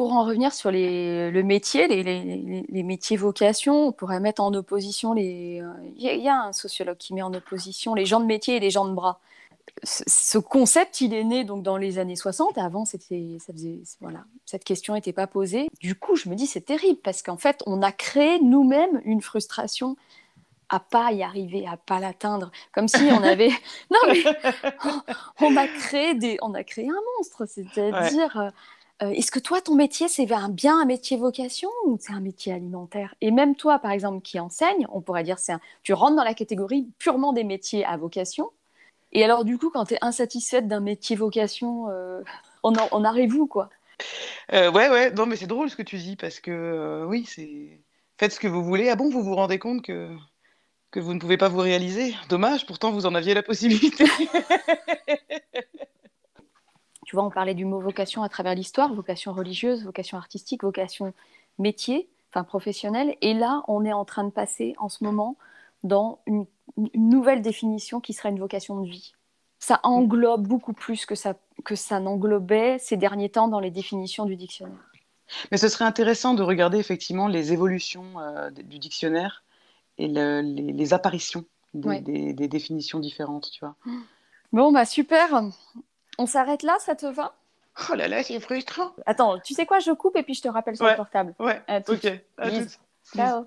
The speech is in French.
pour en revenir sur les, le métier, les, les, les, métiers vocation, on pourrait mettre en opposition les. Il y, a un sociologue qui met en opposition les gens de métier et les gens de bras. Ce, concept, il est né donc dans les années 60. Avant, c'était, ça faisait, voilà, cette question n'était pas posée. Du coup, je me dis c'est terrible parce qu'en fait, on a créé nous-mêmes une frustration à pas y arriver, à pas l'atteindre, comme si on avait. non mais on a créé des, on a créé un monstre, c'est-à-dire. Euh, euh, est-ce que toi, ton métier, c'est bien un métier vocation ou c'est un métier alimentaire? Et même toi, par exemple, qui enseigne, on pourrait dire c'est tu rentres dans la catégorie purement des métiers à vocation. Et alors, du coup, quand tu es insatisfaite d'un métier vocation, euh, on, on, arrive où, quoi? Euh, Ouais, ouais, non, mais c'est drôle ce que tu dis parce que euh, oui, c'est faites ce que vous voulez. Ah bon, vous vous rendez compte que que vous ne pouvez pas vous réaliser? Dommage, pourtant vous en aviez la possibilité. Tu vois, on parlait du mot vocation à travers l'histoire, vocation religieuse, vocation artistique, vocation métier, enfin professionnel. Et là, on est en train de passer en ce moment dans une, nouvelle définition qui sera une vocation de vie. Ça englobe beaucoup plus que ça, que ça n'englobait ces derniers temps dans les définitions du dictionnaire. Mais ce serait intéressant de regarder effectivement les évolutions euh, du dictionnaire et les, apparitions des, des, définitions différentes, tu vois. Bon, bah super. On s'arrête là, ça te va? Oh là là, c'est frustrant. Attends, tu sais quoi, je coupe et puis je te rappelle sur le portable. Ouais, ok. Ciao.